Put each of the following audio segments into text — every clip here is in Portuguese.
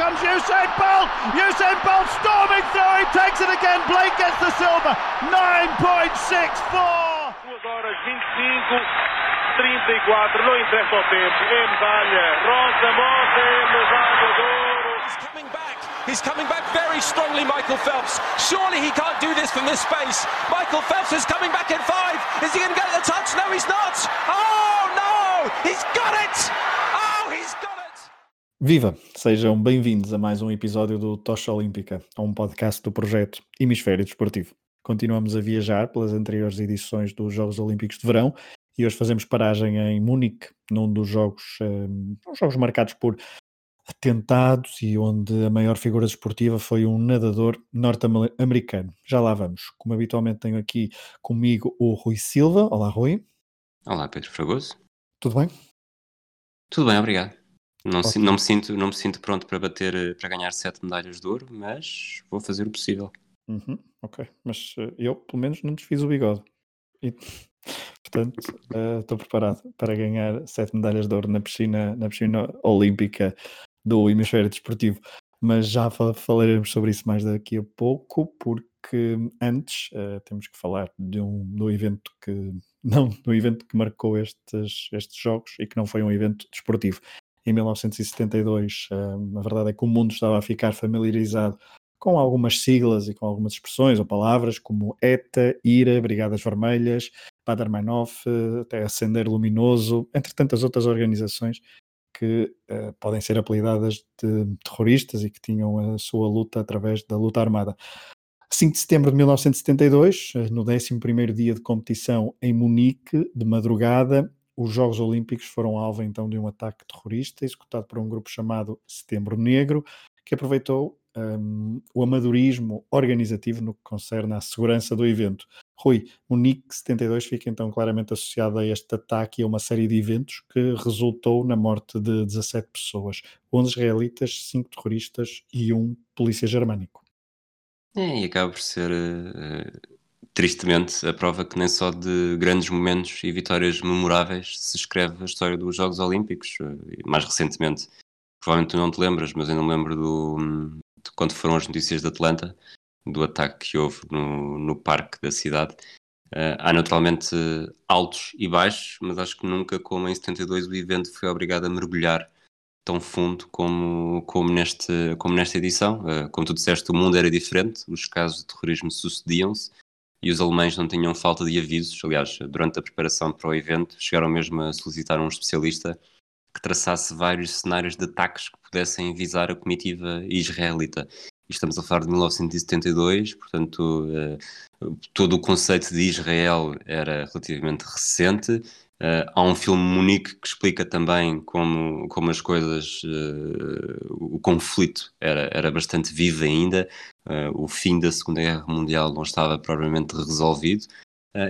comes Usain Bolt. Usain Bolt storming through. He takes it again. Blake gets the silver. 9.64. 2 horas 25, 34. Não interessa o tempo. É medalha. Rosa Mota é medalha de ouro. He's coming back. He's coming back very strongly, Michael Phelps. Surely he can't do this from this space. Michael Phelps is coming back in five. Is he going to get the touch? No, he's not. Oh, no! He's got it! Oh, he's got it! Viva! Sejam bem-vindos a mais um episódio do Tocha Olímpica, a um podcast do projeto Hemisfério Desportivo. Continuamos a viajar pelas anteriores edições dos Jogos Olímpicos de Verão e hoje fazemos paragem em Munique, num dos jogos, um, jogos marcados por atentados e onde a maior figura desportiva foi um nadador norte-americano. Já lá vamos. Como habitualmente tenho aqui comigo o Rui Silva. Olá, Rui. Olá, Pedro Fragoso. Tudo bem? Tudo bem, obrigado. Não, okay. não, me sinto, não me sinto pronto para bater, para ganhar sete medalhas de ouro, mas vou fazer o possível. Uhum, ok, mas uh, eu pelo menos não desfiz o bigode. E, portanto, estou uh, preparado para ganhar sete medalhas de ouro na piscina, na piscina olímpica do hemisfério desportivo. Mas já falaremos sobre isso mais daqui a pouco, porque antes uh, temos que falar de um do evento que não do evento que marcou estes, estes jogos e que não foi um evento desportivo. Em 1972, uh, a verdade é que o mundo estava a ficar familiarizado com algumas siglas e com algumas expressões ou palavras como ETA, IRA, Brigadas Vermelhas, Padermanov, até Acender Luminoso, entre tantas outras organizações que uh, podem ser apelidadas de terroristas e que tinham a sua luta através da luta armada. 5 de setembro de 1972, eh, no 11º dia de competição em Munique, de madrugada, os Jogos Olímpicos foram alvo então de um ataque terrorista executado por um grupo chamado Setembro Negro, que aproveitou um, o amadorismo organizativo no que concerne à segurança do evento. Rui, o NIC 72 fica então claramente associado a este ataque e a uma série de eventos que resultou na morte de 17 pessoas, 11 israelitas, 5 terroristas e um polícia germânico. É, e acaba por ser uh, tristemente a prova que nem só de grandes momentos e vitórias memoráveis se escreve a história dos Jogos Olímpicos. Uh, mais recentemente, provavelmente tu não te lembras, mas eu não lembro do, de quando foram as notícias de Atlanta, do ataque que houve no, no parque da cidade. Uh, há naturalmente altos e baixos, mas acho que nunca, como em 72, o evento foi obrigado a mergulhar tão fundo como, como, neste, como nesta edição. Uh, como tu disseste, o mundo era diferente, os casos de terrorismo sucediam-se e os alemães não tinham falta de avisos. Aliás, durante a preparação para o evento, chegaram mesmo a solicitar um especialista que traçasse vários cenários de ataques que pudessem visar a comitiva israelita estamos a falar de 1972, portanto, uh, todo o conceito de Israel era relativamente recente. Uh, há um filme Munique que explica também como, como as coisas, uh, o conflito era, era bastante vivo ainda, o fim da Segunda Guerra Mundial não estava propriamente resolvido.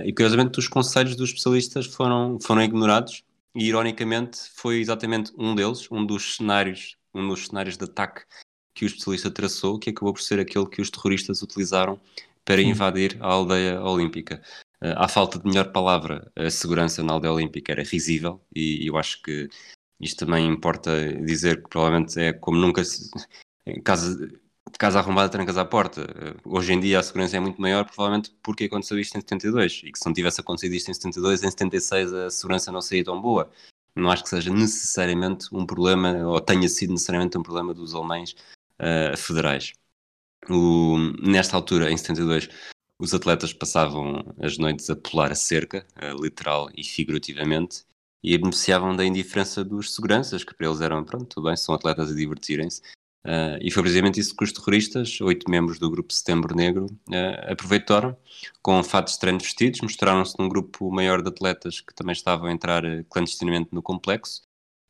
e curiosamente, os conselhos dos especialistas foram, foram ignorados, e ironicamente foi exatamente um deles, um dos cenários, um dos cenários de ataque que o especialista traçou, que acabou por ser aquele que os terroristas utilizaram para invadir a aldeia olímpica. À falta de melhor palavra, a segurança na aldeia olímpica era risível e eu acho que isto também importa dizer que provavelmente é como nunca se, casa, casa arrombada trancas à porta. Hoje em dia a segurança é muito maior, provavelmente porque aconteceu isto em 72 e que se não tivesse acontecido isto em 72, em 76 a segurança não seria tão boa. Não acho que seja necessariamente um problema, ou tenha sido necessariamente um problema dos alemães uh, federais. O, nesta altura, em 72, os atletas passavam as noites a pular a cerca, uh, literal e figurativamente, e beneficiavam da indiferença dos seguranças, que para eles eram, pronto, tudo bem, são atletas a divertirem-se. Uh, e foi precisamente isso que os terroristas, oito membros do grupo Setembro Negro, uh, aproveitaram, com fatos estranhos vestidos, mostraram-se num grupo maior de atletas que também estavam a entrar clandestinamente no complexo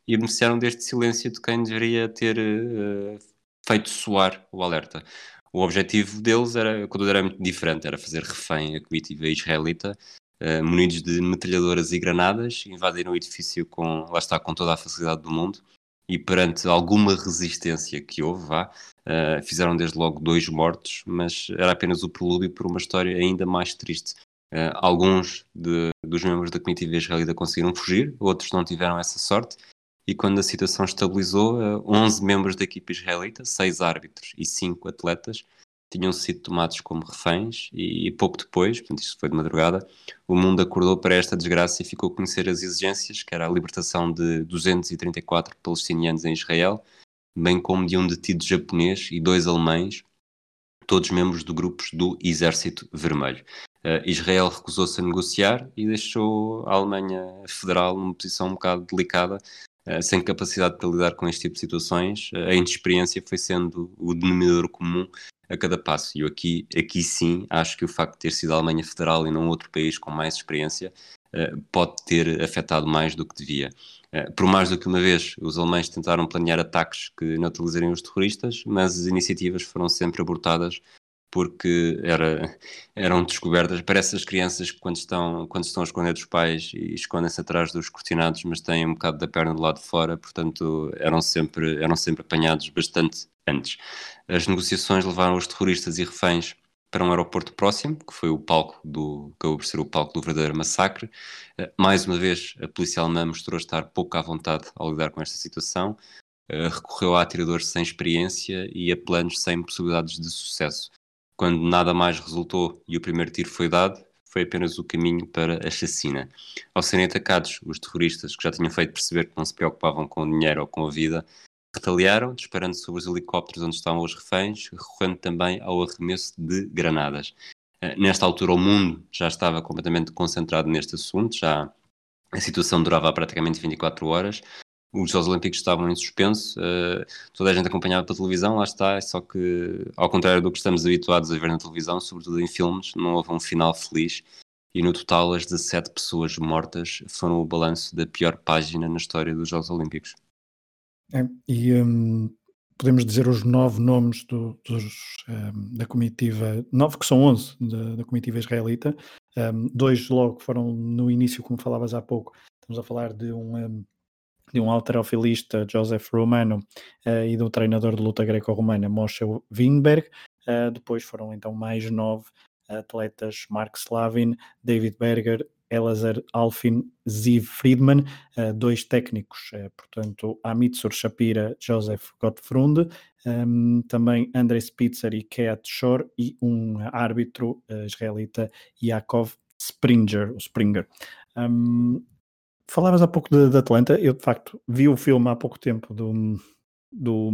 e beneficiaram deste silêncio de quem deveria ter feito soar o alerta. O objetivo deles era, quando era muito diferente, era fazer refém a comitiva israelita, uh, munidos de metralhadoras e granadas, invadiram o edifício com, lá está, com toda a facilidade do mundo, e perante alguma resistência que houve, vá, uh, fizeram desde logo dois mortos, mas era apenas o prelúdio para uma história ainda mais triste. Uh, alguns de, dos membros da comitiva israelita conseguiram fugir, outros não tiveram essa sorte, e quando a situação estabilizou, 11 membros da equipe israelita, 6 árbitros e 5 atletas, tinham sido tomados como reféns e, e, pouco depois, portanto isto foi de madrugada, o mundo acordou para esta desgraça e ficou a conhecer as exigências, que era a libertação de 234 palestinianos em Israel, bem como de um detido japonês e dois alemães, todos membros de grupos do Exército Vermelho. Uh, Israel recusou-se a negociar e deixou a Alemanha Federal numa posição um bocado delicada, sem capacidade para lidar com este tipo de situações. Uh, a inexperiência foi sendo o denominador comum a cada passo. E eu aqui, aqui sim acho que o facto de ter sido a Alemanha Federal e não outro país com mais experiência pode ter afetado mais do que devia. Por mais do que uma vez os alemães tentaram planear ataques que neutralizariam os terroristas, mas as iniciativas foram sempre abortadas porque era, eram descobertas. Parece as crianças que quando estão, quando estão a esconder dos pais e escondem-se atrás dos cortinados, mas têm um bocado da perna do lado de fora, portanto eram sempre, eram sempre apanhados bastante antes. As negociações levaram os terroristas e reféns para um aeroporto próximo, que foi o palco do, acabou por ser o palco do verdadeiro massacre. Eh, mais uma vez, a polícia alemã mostrou estar pouco à vontade ao lidar com esta situação, eh, recorreu a atiradores sem experiência e a planos sem possibilidades de sucesso. Quando nada mais resultou e o primeiro tiro foi dado, foi apenas o caminho para a chacina. Ao serem atacados, os terroristas, que já tinham feito perceber que não se preocupavam com o dinheiro ou com a vida, retaliaram, disparando sobre os helicópteros onde estavam os reféns, recorrendo também ao arremesso de granadas. Eh, nesta altura, o mundo já estava completamente concentrado neste assunto, já a situação durava praticamente 24 horas. Os Jogos Olímpicos estavam em suspenso, uh, toda a gente acompanhava pela televisão, lá está, só que, ao contrário do que estamos habituados a ver na televisão, sobretudo em filmes, não houve um final feliz e no total as 17 pessoas mortas foram o balanço da pior página na história dos Jogos Olímpicos. É, e um, podemos dizer os nove nomes do, dos, um, da comitiva, nove que são onze da, da comitiva israelita, um, dois logo foram no início, como falavas há pouco, estamos a falar de um, hum, de um alterofilista, Joseph Romano, uh, e do treinador de luta greco-romana, Moshe Winberg, uh, depois foram então mais nove atletas, Mark Slavin, David Berger, Elazar Alfin, Ziv Friedman, uh, dois técnicos, portanto, Amitsur Shapira, Joseph Gottfried, um, também Andrei Spitzer e Keat Shor, e um árbitro israelita, Yaakov Springer. Springer. Um, falavas há pouco de, de, Atlanta, eu de facto vi o filme há pouco tempo do, do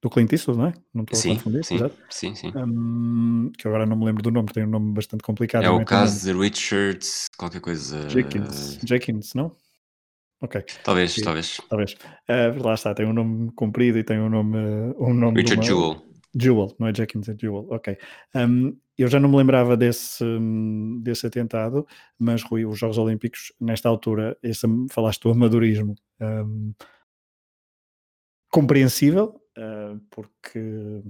do Clint Eastwood, não é? Não estou sim, a confundir, sim, exato? sim, sim. Um, que agora não me lembro do nome, tem um nome bastante complicado. É o caso de Richard, qualquer coisa. Jenkins, Jenkins não? Ok. Talvez, talvez. Talvez. Uh, lá está, tem um nome comprido e tem um nome. Um nome Richard Jewell. Jewel, não é Jenkins, é Jewel, ok. Um, eu já não me lembrava desse, desse atentado, mas Rui, os Jogos Olímpicos, nesta altura, esse, falaste do amadorismo um, compreensível, uh, porque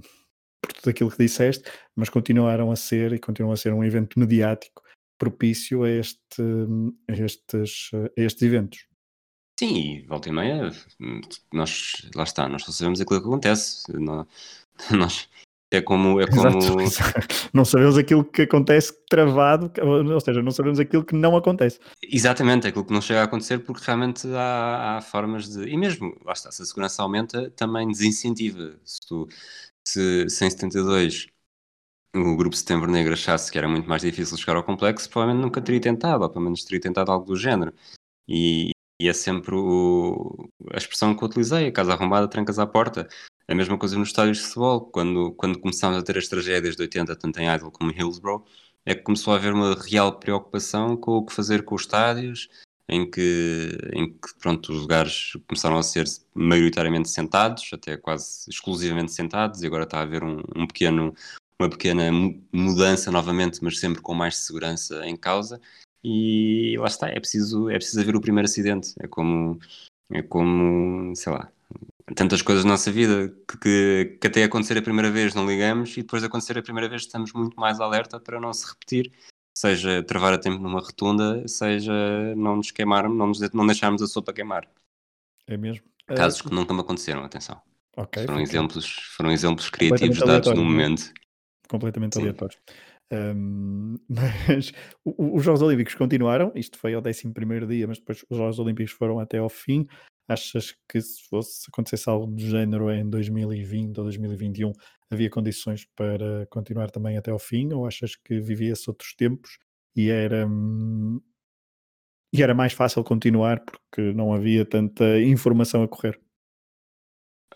por tudo aquilo que disseste, mas continuaram a ser e continuam a ser um evento mediático propício a, este, a, estes, a estes eventos. Sim, volta e meia, nós, lá está, nós só sabemos aquilo que acontece. Nós, é como. É como... Exato. Não sabemos aquilo que acontece travado, ou seja, não sabemos aquilo que não acontece. Exatamente, aquilo que não chega a acontecer, porque realmente há, há formas de. E mesmo, lá está, se a segurança aumenta, também desincentiva. Se, tu, se, se em 72 o grupo Setembro Negro achasse que era muito mais difícil chegar ao complexo, provavelmente nunca teria tentado, ou pelo menos teria tentado algo do género. E, e é sempre o, a expressão que eu utilizei: a casa arrombada, trancas à porta. A mesma coisa nos estádios de futebol, quando, quando começámos a ter as tragédias de 80, tanto em Idle como em Hillsborough, é que começou a haver uma real preocupação com o que fazer com os estádios, em que, em que pronto, os lugares começaram a ser maioritariamente sentados, até quase exclusivamente sentados, e agora está a haver um, um pequeno, uma pequena mudança novamente, mas sempre com mais segurança em causa. E lá está, é preciso, é preciso haver o primeiro acidente. É como, é como sei lá, tantas coisas na nossa vida que, que, que, até acontecer a primeira vez não ligamos e depois de acontecer a primeira vez estamos muito mais alerta para não se repetir, seja travar a tempo numa rotunda, seja não nos queimarmos, não, nos, não deixarmos a sopa queimar. É mesmo? Casos uh, que nunca me aconteceram, atenção. Okay, foram, exemplos, foram exemplos criativos dados no é? momento. Completamente aleatórios. Um, mas os Jogos Olímpicos continuaram, isto foi ao 11 dia, mas depois os Jogos Olímpicos foram até ao fim. Achas que se fosse acontecesse algo do género em 2020 ou 2021, havia condições para continuar também até ao fim? Ou achas que vivia-se outros tempos e era, hum, e era mais fácil continuar porque não havia tanta informação a correr?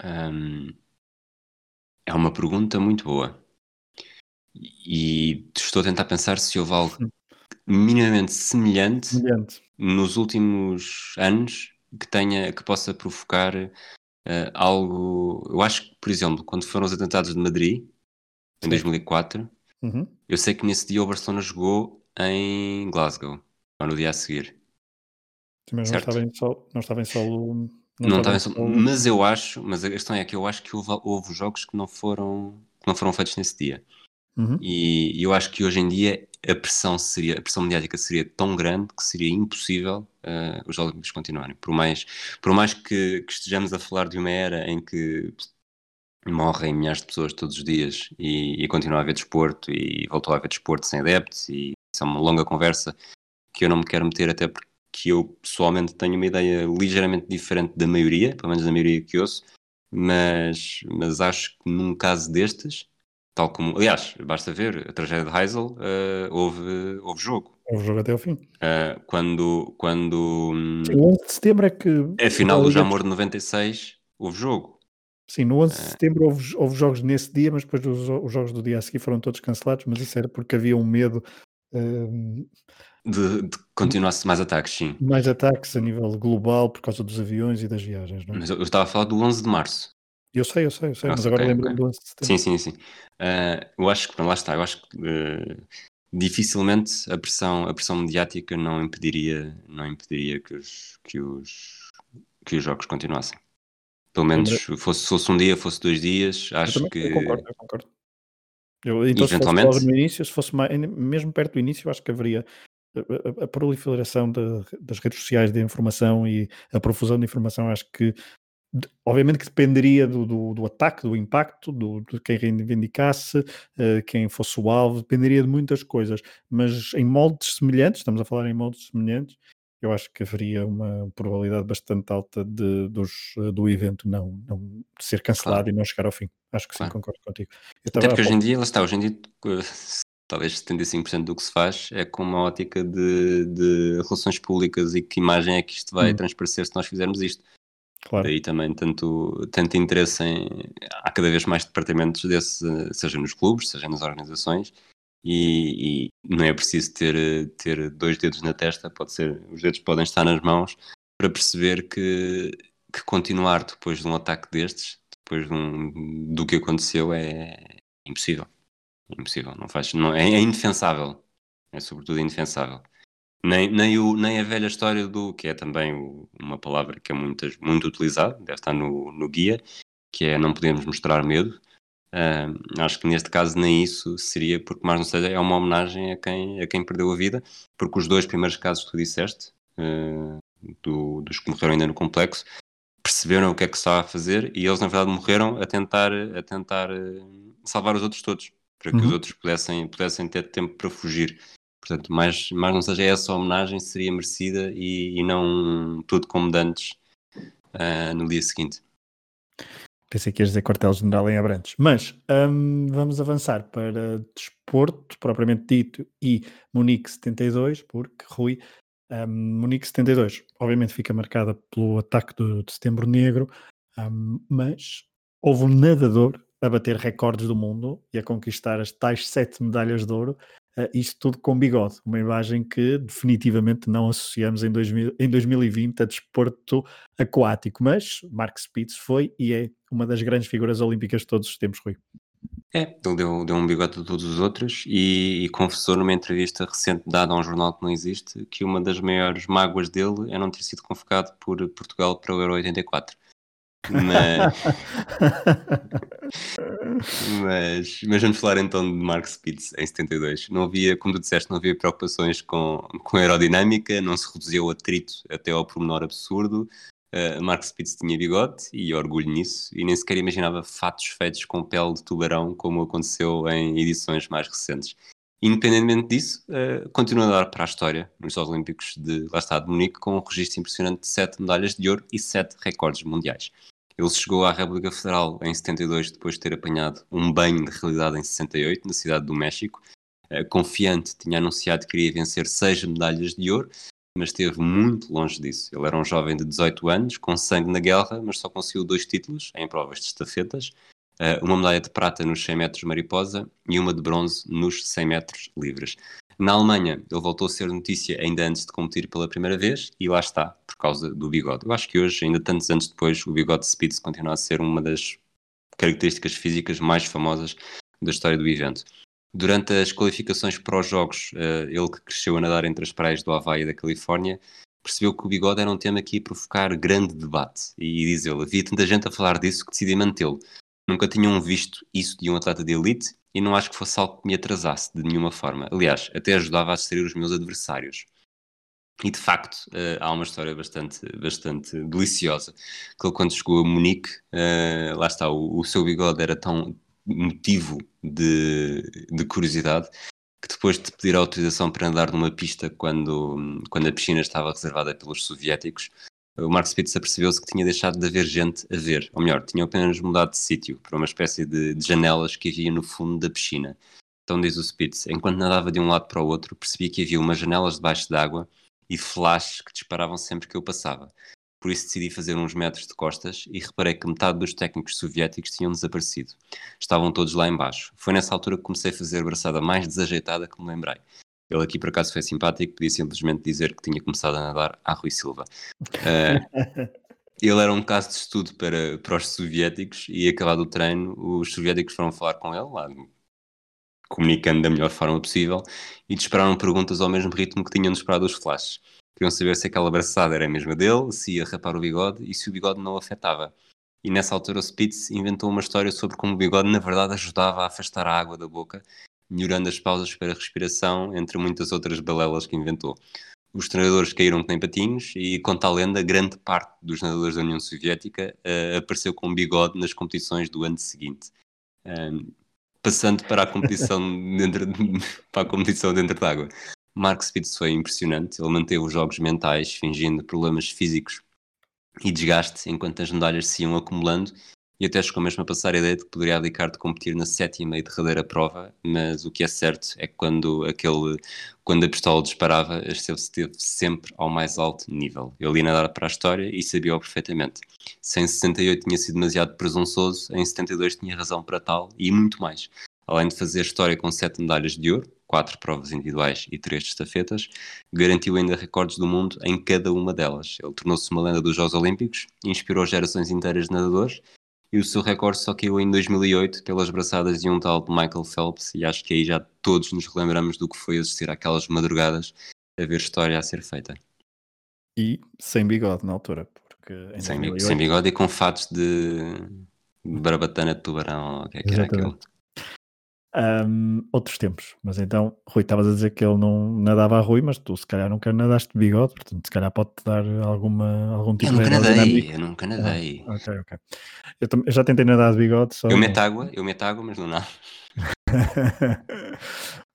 Hum, é uma pergunta muito boa. E estou a tentar pensar se houve algo minimamente semelhante Semelhante. nos últimos anos que tenha, que possa provocar uh, algo. Eu acho que, por exemplo, quando foram os atentados de Madrid, em Sim. 2004, Uhum. eu sei que nesse dia o Barcelona jogou em Glasgow, ou no dia a seguir. Sim, mas não Certo. estava em solo. Não estava em solo. Não estava em em solo, mas eu acho, mas a questão é que eu acho que houve, houve jogos que não foram, que não foram feitos nesse dia. Uhum. E eu acho que hoje em dia a pressão seria, a pressão mediática seria tão grande que seria impossível uh, os Olímpicos continuarem. Por mais, por mais que, que, estejamos a falar de uma era em que morrem milhares de pessoas todos os dias e, e continua a haver desporto e voltou a haver desporto sem adeptos e isso é uma longa conversa que eu não me quero meter até porque eu pessoalmente tenho uma ideia ligeiramente diferente da maioria, pelo menos da maioria que ouço, mas, mas acho que num caso destes Tal como, aliás, basta ver a tragédia de Heysel, uh, houve, houve jogo. Houve jogo até ao fim. Uh, quando. quando o 11 de setembro é que. A final do Jamor de 96, houve jogo. Sim, no 11 de setembro houve, houve, jogos nesse dia, mas depois os, os, jogos do dia a seguir foram todos cancelados. Mas isso era porque havia um medo. Uh, de, de continuar-se mais ataques, sim. Mais ataques a nível global por causa dos aviões e das viagens, não é? Mas eu, eu estava a falar do 11 de março. Eu sei, eu sei, eu sei, Nossa, mas agora ok, lembro-me ok. do 11 de setembro. Sim, sim, sim. Uh, eu acho que, lá está, eu acho que uh, dificilmente a pressão, a pressão mediática não impediria, não impediria que os, que os, que os jogos continuassem. Pelo menos fosse, fosse um dia, fosse dois dias, acho eu também, que. Eu concordo, eu concordo. Eu, então, Eventualmente. se fosse no início, se fosse mais, mesmo perto do início, acho que haveria a, a, a proliferação de, das redes sociais de informação e a profusão de informação, acho que obviamente que dependeria do, do, do ataque, do impacto, do, de quem reivindicasse, uh, quem fosse o alvo, dependeria de muitas coisas, mas em moldes semelhantes, estamos a falar em moldes semelhantes, eu acho que haveria uma probabilidade bastante alta de, dos, do evento não, não ser cancelado Claro. e não chegar ao fim. Acho que Claro. sim, concordo contigo. Eu Até porque hoje em dia, lá está, hoje em dia, uh, talvez 75% do que se faz é com uma ótica de, de relações públicas e que imagem é que isto vai Hum. transparecer se nós fizermos isto. Claro. Daí também tanto, tanto interesse em. Há cada vez mais departamentos desse, seja nos clubes, seja nas organizações, e, e não é preciso ter, ter dois dedos na testa, pode ser, os dedos podem estar nas mãos para perceber que, que continuar depois de um ataque destes, depois de um, do que aconteceu, é impossível. É impossível, não faz, não, é, é indefensável. É sobretudo indefensável. Nem, nem, o, nem a velha história do, que é também o- uma palavra que é muitas, muito utilizada, deve estar no, no guia, que é não podemos mostrar medo. Ah, acho que neste caso nem isso seria, porque mais não seja, é uma homenagem a quem, a quem perdeu a vida, porque os dois primeiros casos que tu disseste, ah, do- dos que morreram ainda no complexo, perceberam o que é que se estava a fazer e eles na verdade morreram a tentar, a tentar ah, salvar os outros todos, para que os Uhum. outros pudessem, pudessem ter tempo para fugir. Portanto, mais, mais não seja essa homenagem seria merecida e, e não tudo como dantes ah, no dia seguinte. Pensei que ias dizer quartel-general em Abrantes. Mas hum, vamos avançar para desporto, propriamente dito, e Munique 72, porque Rui, hum, Munique 72, obviamente fica marcada pelo ataque do, de Setembro Negro, hum, mas houve um nadador a bater recordes do mundo e a conquistar as tais sete medalhas de ouro, eh, isto tudo com bigode, uma imagem que definitivamente não associamos em, 2000, em 2020 a desporto aquático, mas Mark Spitz foi e é uma das grandes figuras olímpicas de todos os tempos, Rui. É, ele deu, deu um bigode a todos os outros e, e confessou numa entrevista recente dada a um jornal que não existe que uma das maiores mágoas dele é não ter sido convocado por Portugal para o Euro 84. Mas, mas, mas vamos falar então de Mark Spitz em 72. Não havia, como tu disseste, não havia preocupações com, com a aerodinâmica, não se reduziu o atrito até ao pormenor absurdo. Uh, Mark Spitz tinha bigode e orgulho nisso, e nem sequer imaginava fatos feitos com pele de tubarão, como aconteceu em edições mais recentes. Independentemente disso, uh, continua a dar para a história nos Jogos Olímpicos de, lá está, de Munique, com um registro impressionante de 7 medalhas de ouro e 7 recordes mundiais. Ele chegou à República Federal em 72, depois de ter apanhado um banho de realidade em 68, na cidade do México. Uh, confiante, tinha anunciado que queria vencer 6 medalhas de ouro, mas esteve muito longe disso. Ele era um jovem de 18 anos, com sangue na guerra, mas só conseguiu dois títulos em provas de estafetas uma medalha de prata nos 100 metros mariposa e uma de bronze nos 100 metros livres. Na Alemanha, ele voltou a ser notícia ainda antes de competir pela primeira vez e lá está, por causa do bigode. Eu acho que hoje, ainda tantos anos depois, o bigode de Spitz continua a ser uma das características físicas mais famosas da história do evento. Durante as qualificações para os Jogos, eh, ele que cresceu a nadar entre as praias do Havaí e da Califórnia, percebeu que o bigode era um tema que ia provocar grande debate. E diz ele, havia tanta gente a falar disso que decidi mantê-lo. Nunca tinham visto isso de um atleta de elite e não acho que fosse algo que me atrasasse de nenhuma forma. Aliás, até ajudava a distrair os meus adversários. E de facto, uh, há uma história bastante, bastante deliciosa. Que ele, quando chegou a Munique, uh, lá está, o, o, seu bigode era tão motivo de, de curiosidade que depois de pedir autorização para andar numa pista quando, quando a piscina estava reservada pelos soviéticos, o Mark Spitz apercebeu-se que tinha deixado de haver gente a ver, ou melhor, tinha apenas mudado de sítio para uma espécie de, de, janelas que havia no fundo da piscina. Então diz o Spitz, enquanto nadava de um lado para o outro, percebi que havia umas janelas debaixo d'água e flashes que disparavam sempre que eu passava. Por isso decidi fazer uns metros de costas e reparei que metade dos técnicos soviéticos tinham desaparecido. Estavam todos lá embaixo. Foi nessa altura que comecei a fazer a braçada mais desajeitada que me lembrei. Ele aqui por acaso foi simpático, podia simplesmente dizer que tinha começado a nadar a Rui Silva. Uh, ele era um caso de estudo para, para os soviéticos e acabado o treino, os soviéticos foram falar com ele, lá, comunicando da melhor forma possível, e dispararam perguntas ao mesmo ritmo que tinham disparado os flashes. Queriam saber se aquela abraçada era a mesma dele, se ia rapar o bigode e se o bigode não o afetava. E nessa altura o Spitz inventou uma história sobre como o bigode na verdade ajudava a afastar a água da boca melhorando as pausas para a respiração, entre muitas outras balelas que inventou. Os treinadores caíram que nem patinhos e, conta a lenda, grande parte dos nadadores da União Soviética uh, apareceu com bigode nas competições do ano seguinte. Um, passando para a competição dentro de, para a competição dentro d'água. Mark Spitz foi impressionante, ele manteve os jogos mentais, fingindo problemas físicos e desgaste enquanto as medalhas se iam acumulando e até chegou mesmo a passar a ideia de que poderia abdicar de competir na sétima e derradeira prova, mas o que é certo é que quando, aquele, quando a pistola disparava, esteve, sempre ao mais alto nível. Eu li nadar para a história e sabia-o perfeitamente. Se em 68 tinha sido demasiado presunçoso, em 72 tinha razão para tal e muito mais. Além de fazer história com sete medalhas de ouro, quatro provas individuais e três estafetas, garantiu ainda recordes do mundo em cada uma delas. Ele tornou-se uma lenda dos Jogos Olímpicos, inspirou gerações inteiras de nadadores e o seu recorde só caiu em 2008 pelas braçadas de um tal de Michael Phelps e acho que aí já todos nos relembramos do que foi assistir àquelas madrugadas a ver história a ser feita. E sem bigode na altura. Porque sem, sem, bigode e com fatos de, de barbatana de tubarão, o que é que era aquilo. Um, outros tempos, mas então, Rui, estavas a dizer que ele não nadava a Rui, mas tu se calhar nunca nadaste de bigode, portanto, se calhar pode-te dar alguma, algum tipo eu de. Nunca nadei, eu nunca nadei. Ah, ok, ok. Eu, eu, já tentei nadar de bigode. Só eu meto água, eu meto água, mas não nada.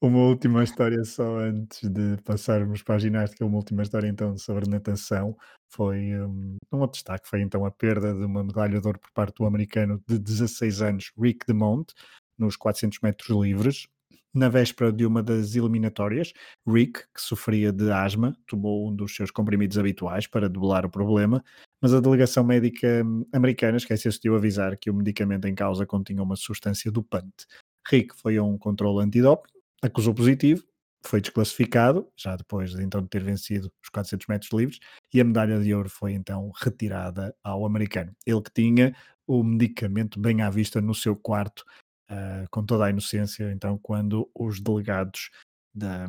uma última história só antes de passarmos para a ginástica, uma última história então sobre natação foi um, um outro destaque, foi então a perda de uma medalha de ouro por parte do americano de 16 anos, Rick DeMont, nos 400 metros livres. Na véspera de uma das eliminatórias, Rick, que sofria de asma, tomou um dos seus comprimidos habituais para debelar o problema, mas a delegação médica americana esqueceu-se de avisar que o medicamento em causa continha uma substância dopante. Rick foi a um controle antidoping, acusou positivo, foi desclassificado, já depois de então ter vencido os 400 metros livres, e a medalha de ouro foi então retirada ao americano. Ele que tinha o medicamento bem à vista no seu quarto uh, com toda a inocência, então, quando os delegados da,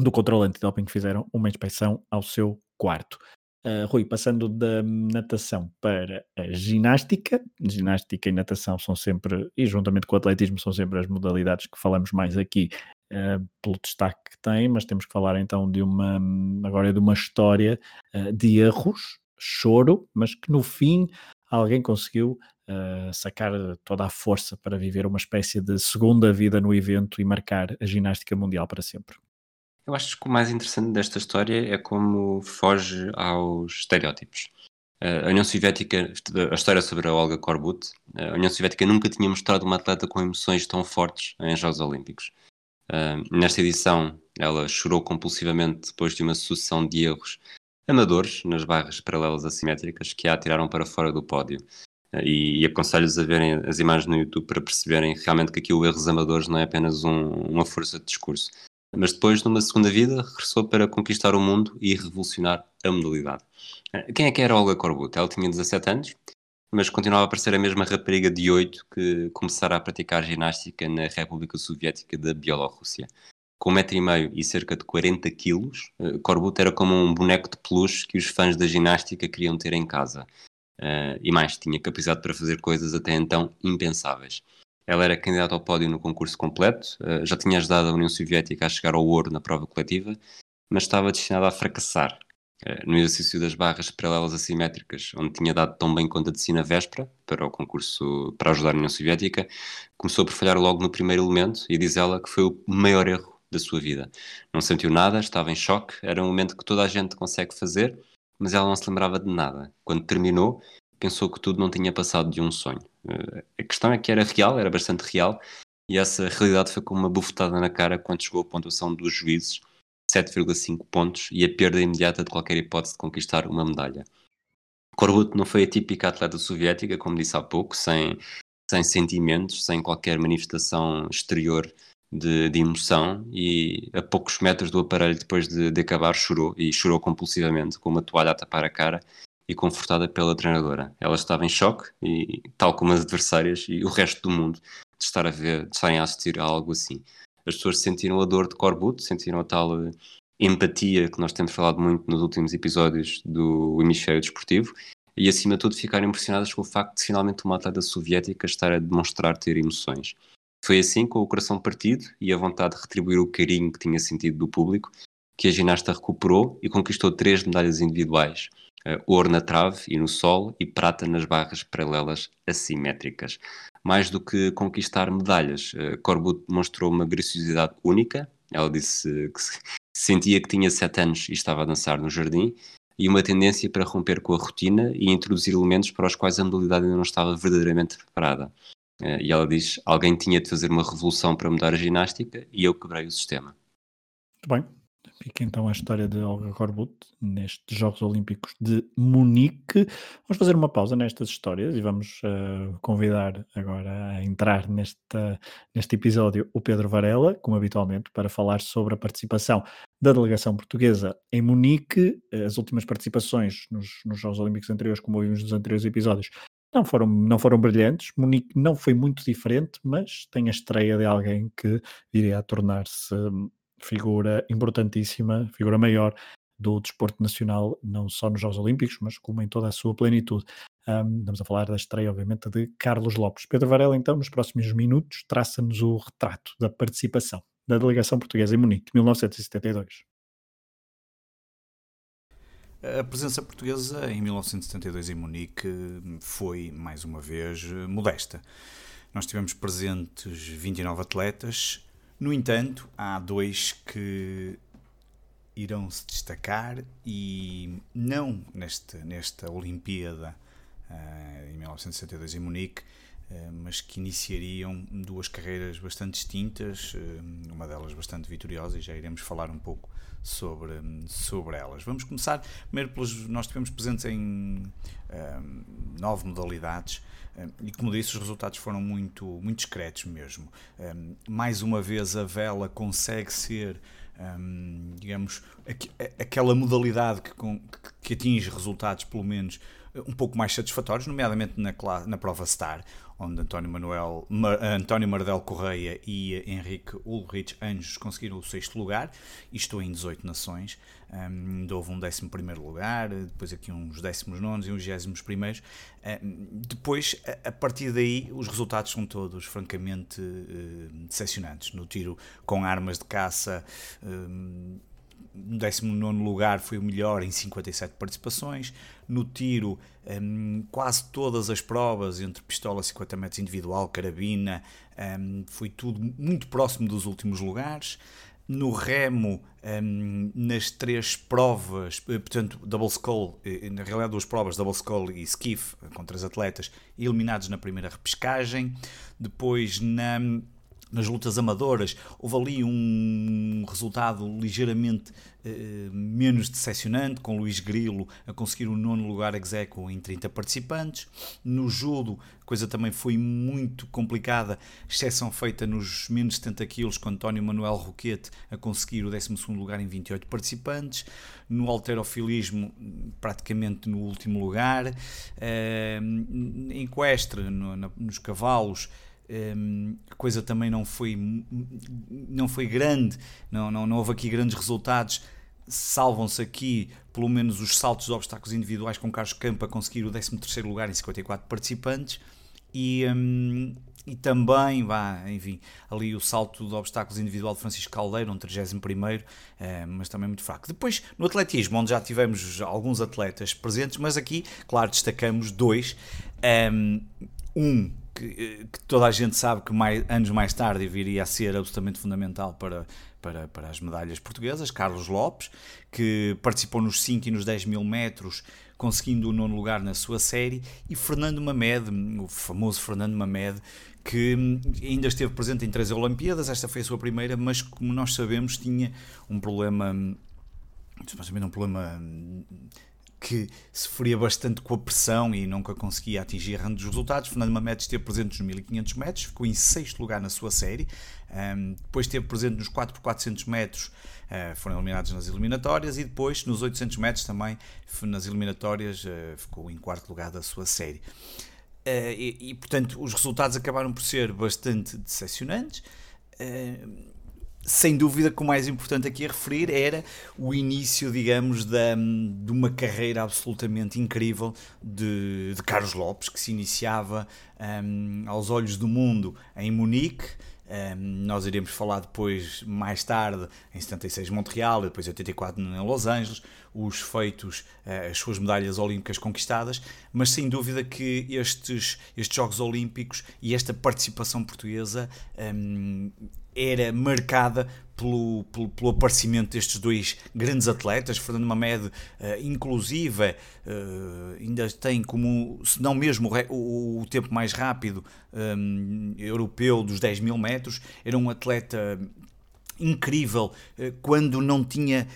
do controle antidoping fizeram uma inspeção ao seu quarto. Uh, Rui, passando da natação para a ginástica, ginástica e natação são sempre, e juntamente com o atletismo, são sempre as modalidades que falamos mais aqui uh, pelo destaque que tem, mas temos que falar então de uma, agora de uma história uh, de erros, choro, mas que no fim alguém conseguiu uh, sacar toda a força para viver uma espécie de segunda vida no evento e marcar a ginástica mundial para sempre. Eu acho que o mais interessante desta história é como foge aos estereótipos. A União Soviética, a história sobre a Olga Korbut, a União Soviética nunca tinha mostrado uma atleta com emoções tão fortes em Jogos Olímpicos. nesta edição, ela chorou compulsivamente depois de uma sucessão de erros amadores nas barras paralelas assimétricas que a atiraram para fora do pódio. E, e aconselho-os a verem as imagens no YouTube para perceberem realmente que aqui o erros amadores não é apenas um, uma força de discurso. Mas depois, numa segunda vida, regressou para conquistar o mundo e revolucionar a modalidade. Quem é que era Olga Korbut? Ela tinha 17 anos, mas continuava a parecer a mesma rapariga de 8 que começara a praticar ginástica na República Soviética da Bielorrússia com um metro e meio cerca de 40 quilos, uh, Corbuto era como um boneco de peluche que os fãs da ginástica queriam ter em casa. Uh, e mais, tinha capacidade para fazer coisas até então impensáveis. Ela era candidata ao pódio no concurso completo, uh, já tinha ajudado a União Soviética a chegar ao ouro na prova coletiva, mas estava destinada a fracassar. no exercício das barras paralelas assimétricas, onde tinha dado tão bem conta de si na véspera, para o concurso para ajudar a União Soviética, começou por falhar logo no primeiro elemento e diz ela que foi o maior erro da sua vida. Não sentiu nada, estava em choque, era um momento que toda a gente consegue fazer, mas ela não se lembrava de nada. Quando terminou, pensou que tudo não tinha passado de um sonho. Uh, a questão é que era real, era bastante real, e essa realidade foi como uma bufetada na cara quando chegou a pontuação dos juízes, 7,5 pontos, e a perda imediata de qualquer hipótese de conquistar uma medalha. Korbut não foi a típica atleta soviética, como disse há pouco, sem, sem sentimentos, sem qualquer manifestação exterior de, de, emoção e a poucos metros do aparelho depois de, de, acabar chorou e chorou compulsivamente com uma toalha a tapar a cara e confortada pela treinadora. Ela estava em choque e tal como as adversárias e o resto do mundo de estar a ver, de estarem a assistir a algo assim. As pessoas sentiram a dor de Corbuto, sentiram a tal eh, empatia que nós temos falado muito nos últimos episódios do hemisfério desportivo e acima de tudo ficaram impressionadas com o facto de finalmente uma atleta soviética estar a demonstrar ter emoções. Foi assim, com o coração partido e a vontade de retribuir o carinho que tinha sentido do público, que a ginasta recuperou e conquistou três medalhas individuais: uh, ouro na trave e no solo e prata nas barras paralelas assimétricas. Mais do que conquistar medalhas, uh, Corbut demonstrou uma graciosidade única. Ela disse que sentia que tinha sete anos e estava a dançar no jardim, e uma tendência para romper com a rotina e introduzir elementos para os quais a modalidade ainda não estava verdadeiramente preparada. Eh, e ela diz: alguém tinha de fazer uma revolução para mudar a ginástica e eu quebrei o sistema. Muito bem. Fica então a história de Olga Korbut nestes Jogos Olímpicos de Munique. Vamos fazer uma pausa nestas histórias e vamos uh, convidar agora a entrar nesta, neste episódio o Pedro Varela, como habitualmente, para falar sobre a participação da delegação portuguesa em Munique. As últimas participações nos, nos Jogos Olímpicos anteriores, como ouvimos nos anteriores episódios, não foram, não foram brilhantes. Munique não foi muito diferente, mas tem a estreia de alguém que viria a tornar-se hum, figura importantíssima, figura maior do desporto nacional, não só nos Jogos Olímpicos, mas como em toda a sua plenitude. Um, estamos a falar da estreia, obviamente, de Carlos Lopes. Pedro Varela, então, nos próximos minutos, traça-nos o retrato da participação da delegação portuguesa em Munique, 1972. A presença portuguesa em 1972 em Munique foi, mais uma vez, modesta. Nós tivemos presentes 29 atletas, no entanto, há dois que irão se destacar e não nesta, nesta Olimpíada uh, em 1972 em Munique, uh, mas que iniciariam duas carreiras bastante distintas, uh, uma delas bastante vitoriosa, e já iremos falar um pouco sobre, sobre elas. Vamos começar primeiro pelos. Nós tivemos presentes em um, nove modalidades. e como disse, os resultados foram muito, muito discretos mesmo. mais uma vez, a vela consegue ser, digamos, aquela modalidade que, que atinge resultados, pelo menos, um pouco mais satisfatórios, nomeadamente na, na prova Star, onde António, Manuel, António Mardel Correia e Henrique Ulrich Anjos conseguiram o sexto lugar, isto em 18 nações. Um, houve um 11 lugar, depois aqui uns 19 e uns 20 primeiros. Um, depois, a, a, partir daí, os resultados são todos francamente uh, decepcionantes. No tiro com armas de caça. Um, no 19 lugar foi o melhor em 57 participações. No tiro, um, quase todas as provas, entre pistola 50 metros individual, carabina, um, foi tudo muito próximo dos últimos lugares. No remo, um, nas três provas, eh, portanto, double skull, eh, na realidade duas provas, double skull e skiff, com três atletas, eliminados na primeira repescagem. Depois, na nas lutas amadoras, houve ali um resultado ligeiramente eh, menos decepcionante, com Luís Grilo a conseguir o nono lugar execo em 30 participantes. No judo, a coisa também foi muito complicada, exceção feita nos menos 70 quilos, com António Manuel Roquete a conseguir o 12 lugar em 28 participantes. No alterofilismo, praticamente no último lugar. Eh, em equestre, no, na, nos cavalos, um, a coisa também não foi, não foi grande, não, não, não houve aqui grandes resultados. Salvam-se aqui pelo menos os saltos de obstáculos individuais com Carlos Campo a conseguir o 13 lugar em 54 participantes e, um, e também, vá, enfim, ali o salto de obstáculos individual de Francisco Caldeiro, um 31 uh, mas também muito fraco. Depois, no atletismo, onde já tivemos alguns atletas presentes, mas aqui, claro, destacamos dois. Um, que, eh, que, toda a gente sabe que mais, anos mais tarde viria a ser absolutamente fundamental para, para, para as medalhas portuguesas, Carlos Lopes, que participou nos 5 e nos 10 mil metros, conseguindo o nono lugar na sua série, e Fernando Mamed, o famoso Fernando Mamed, que ainda esteve presente em três Olimpíadas, esta foi a sua primeira, mas como nós sabemos tinha um problema, supostamente um problema que sofria bastante com a pressão e nunca conseguia atingir grandes resultados. Fernando Mamed esteve presente nos 1500 metros, ficou em sexto lugar na sua série. Um, depois esteve presente nos 4 x 400 metros, uh, foram eliminados nas eliminatórias. E depois nos 800 metros também, nas eliminatórias, uh, ficou em quarto lugar da sua série. Uh, e, e, portanto, os resultados acabaram por ser bastante decepcionantes sem dúvida que o mais importante aqui a referir era o início, digamos, da, de uma carreira absolutamente incrível de, de Carlos Lopes, que se iniciava um, aos olhos do mundo em Munique. Um, nós iremos falar depois, mais tarde, em 76 Montreal, depois em 84 em Los Angeles, os feitos, uh, as suas medalhas olímpicas conquistadas, mas sem dúvida que estes, estes Jogos Olímpicos e esta participação portuguesa um, era marcada pelo, pelo, pelo, aparecimento destes dois grandes atletas, Fernando Mamed, uh, inclusive, uh, ainda tem como, se não mesmo o, o tempo mais rápido um, europeu dos 10 mil metros, era um atleta incrível quando não tinha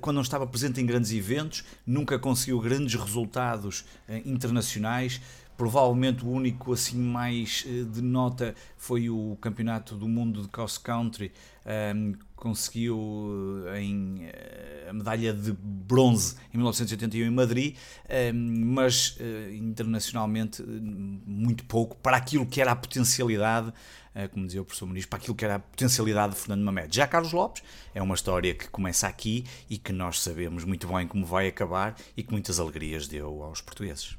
quando não estava presente em grandes eventos, nunca conseguiu grandes resultados internacionais, Provavelmente o único assim mais eh, de nota foi o Campeonato do Mundo de Cross Country. Um, conseguiu eh, em, eh, a medalha de bronze em 1981 em Madrid, mas internacionalmente muito pouco para aquilo que era a potencialidade, como dizia o professor Muniz, para aquilo que era a potencialidade de Fernando Mamed. Já Carlos Lopes é uma história que começa aqui e que nós sabemos muito bem como vai acabar e que muitas alegrias deu aos portugueses.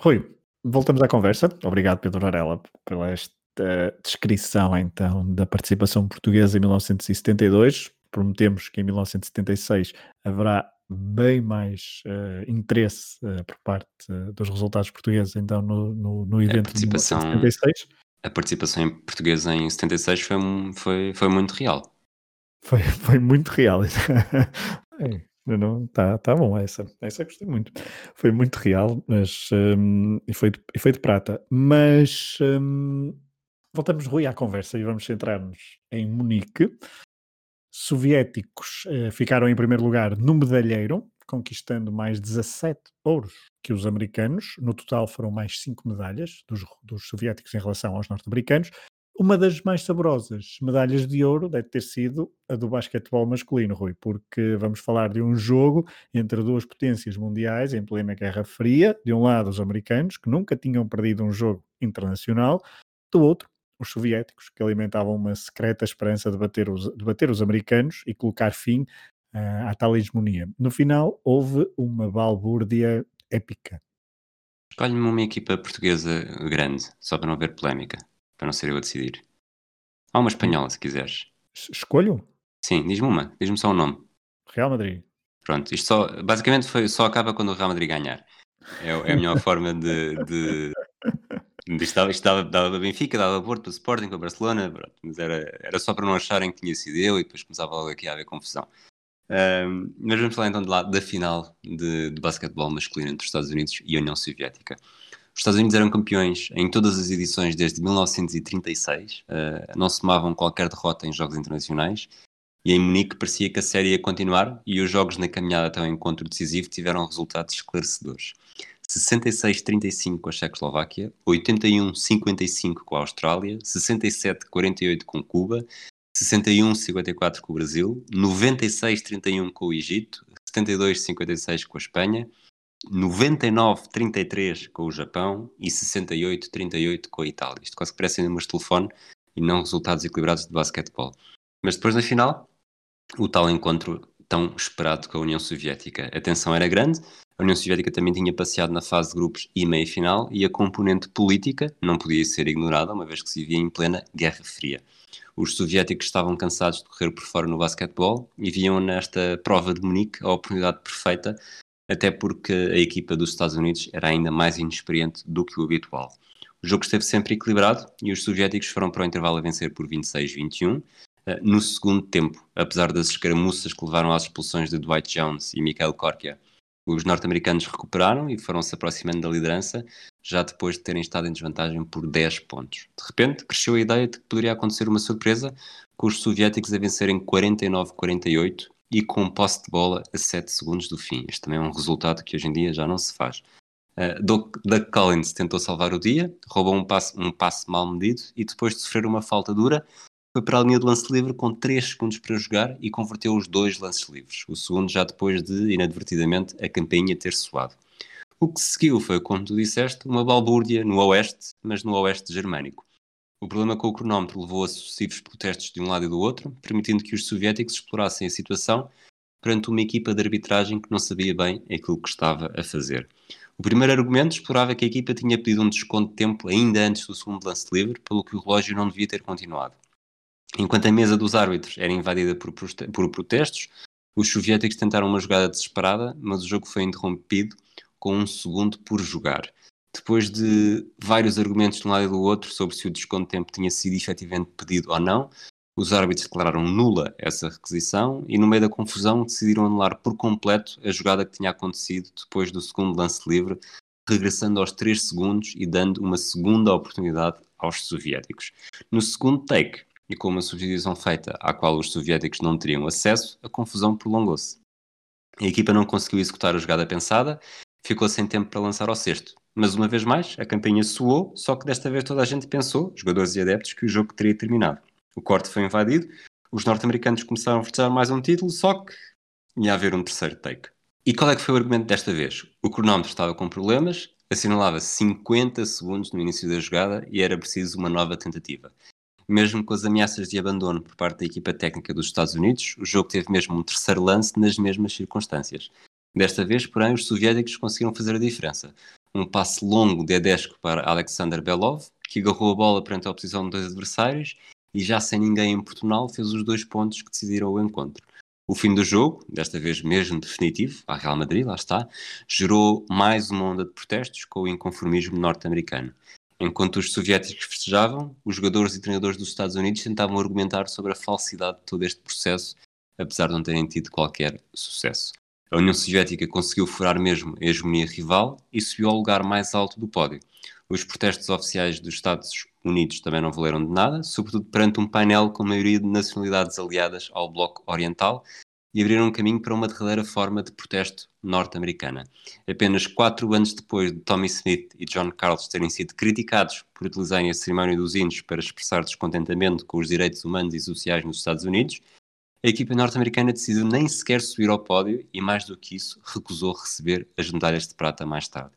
Rui, voltamos à conversa. Obrigado, Pedro Varela, pela esta descrição então da participação portuguesa em 1972. Prometemos que em 1976 haverá bem mais uh, interesse uh, por parte uh, dos resultados portugueses então no, no, no evento de 1976. A participação portuguesa em 76 foi, foi, foi muito real. Foi, foi muito real. é, não, tá, tá bom, essa, essa gostei muito. Foi muito real, mas um, e, foi de, e foi de prata. Mas um, voltamos, Rui, à conversa e vamos centrar-nos em Munique. Soviéticos eh, ficaram em primeiro lugar no medalheiro, conquistando mais 17 ouros que os americanos. No total foram mais 5 medalhas dos, dos soviéticos em relação aos norte-americanos. Uma das mais saborosas medalhas de ouro deve ter sido a do basquetebol masculino, Rui, porque vamos falar de um jogo entre duas potências mundiais em plena Guerra Fria. De um lado, os americanos, que nunca tinham perdido um jogo internacional, do outro, os soviéticos, que alimentavam uma secreta esperança de bater os, de bater os americanos e colocar fim uh, à tal hegemonia. No final, houve uma balbúrdia épica. Escolhe-me uma equipa portuguesa grande, só para não haver polémica para não ser eu a decidir. Há uma espanhola, se quiseres. Escolho? Sim, diz-me uma, diz-me só o um nome. Real Madrid. Pronto, isto só, basicamente foi, só acaba quando o Real Madrid ganhar. É, é a melhor forma de. de, isto, dava, isto dava, dava Benfica, dava Porto, Sporting, para Barcelona, pronto, mas era, era só para não acharem que tinha sido eu e depois começava logo aqui a haver confusão. Um, mas vamos falar então de lá, da final de, de basquetebol masculino entre os Estados Unidos e a União Soviética. Os Estados Unidos eram campeões em todas as edições desde 1936, uh, não somavam qualquer derrota em jogos internacionais e em Munique parecia que a série ia continuar e os jogos na caminhada até o encontro decisivo tiveram resultados esclarecedores. 66-35 com a Checoslováquia, 81-55 com a Austrália, 67-48 com Cuba, 61-54 com o Brasil, 96-31 com o Egito, 72-56 com a Espanha, 99-33 com o Japão e 68-38 com a Itália. Isto quase que parecem números de telefone e não resultados equilibrados de basquetebol. Mas depois na final, o tal encontro tão esperado com a União Soviética. A tensão era grande, a União Soviética também tinha passeado na fase de grupos e meia-final e a componente política não podia ser ignorada, uma vez que se vivia em plena Guerra Fria. Os soviéticos estavam cansados de correr por fora no basquetebol e viam nesta prova de Munique a oportunidade perfeita, até porque a equipa dos Estados Unidos era ainda mais inexperiente do que o habitual. O jogo esteve sempre equilibrado e os soviéticos foram para o intervalo a vencer por 26-21, eh, no segundo tempo, apesar das escaramuças que levaram às expulsões de Dwight Jones e Mikhail Korkia, os norte-americanos recuperaram e foram se aproximando da liderança, já depois de terem estado em desvantagem por 10 pontos. De repente, cresceu a ideia de que poderia acontecer uma surpresa, com os soviéticos a vencerem 49-48 e com posse de bola a 7 segundos do fim. Este também é um resultado que hoje em dia já não se faz. Uh, Doug, Collins tentou salvar o dia, roubou um passe, um mal medido e depois de sofrer uma falta dura, foi para a linha de lance livre com 3 segundos para jogar e converteu os dois lances livres, o segundo já depois de, inadvertidamente, a campainha ter soado. O que seguiu foi, como tu disseste, uma balbúrdia no oeste, mas no oeste germânico. O problema com o cronómetro levou a sucessivos protestos de um lado e do outro, permitindo que os soviéticos explorassem a situação perante uma equipa de arbitragem que não sabia bem aquilo que estava a fazer. O primeiro argumento explorava que a equipa tinha pedido um desconto de tempo ainda antes do segundo lance livre, pelo que o relógio não devia ter continuado. Enquanto a mesa dos árbitros era invadida por, por protestos, os soviéticos tentaram uma jogada desesperada, mas o jogo foi interrompido com um segundo por jogar. Depois de vários argumentos de um lado e do outro sobre se o desconto de tempo tinha sido efetivamente pedido ou não, os árbitros declararam nula essa requisição e, no meio da confusão, decidiram anular por completo a jogada que tinha acontecido depois do segundo lance livre, regressando aos 3 segundos e dando uma segunda oportunidade aos soviéticos. No segundo take, e com uma substituição feita à qual os soviéticos não teriam acesso, a confusão prolongou-se. A equipa não conseguiu executar a jogada pensada, ficou sem tempo para lançar ao sexto. Mas uma vez mais, a campanha soou, só que desta vez toda a gente pensou, jogadores e adeptos, que o jogo teria terminado. O corte foi invadido, os norte-americanos começaram a festejar mais um título, só que ia haver um terceiro take. E qual é que foi o argumento desta vez? O cronómetro estava com problemas, assinalava 50 segundos no início da jogada e era preciso uma nova tentativa. Mesmo com as ameaças de abandono por parte da equipa técnica dos Estados Unidos, o jogo teve mesmo um terceiro lance nas mesmas circunstâncias. Desta vez, porém, os soviéticos conseguiram fazer a diferença. Um passe longo de Edesco para Alexander Belov, que agarrou a bola perante a oposição de dois adversários e, já sem ninguém em Portugal, fez os dois pontos que decidiram o encontro. O fim do jogo, desta vez mesmo definitivo, a Real Madrid, lá está, gerou mais uma onda de protestos com o inconformismo norte-americano. Enquanto os soviéticos festejavam, os jogadores e treinadores dos Estados Unidos tentavam argumentar sobre a falsidade de todo este processo, apesar de não terem tido qualquer sucesso. A União Soviética conseguiu furar mesmo a hegemonia rival e subiu ao lugar mais alto do pódio. Os protestos oficiais dos Estados Unidos também não valeram de nada, sobretudo perante um painel com maioria de nacionalidades aliadas ao Bloco Oriental, e abriram um caminho para uma derradeira forma de protesto norte-americana. Apenas quatro anos depois de Tommy Smith e John Carlos terem sido criticados por utilizarem a cerimónia dos índios para expressar descontentamento com os direitos humanos e sociais nos Estados Unidos, a equipa norte-americana decidiu nem sequer subir ao pódio e, mais do que isso, recusou receber as medalhas de prata mais tarde.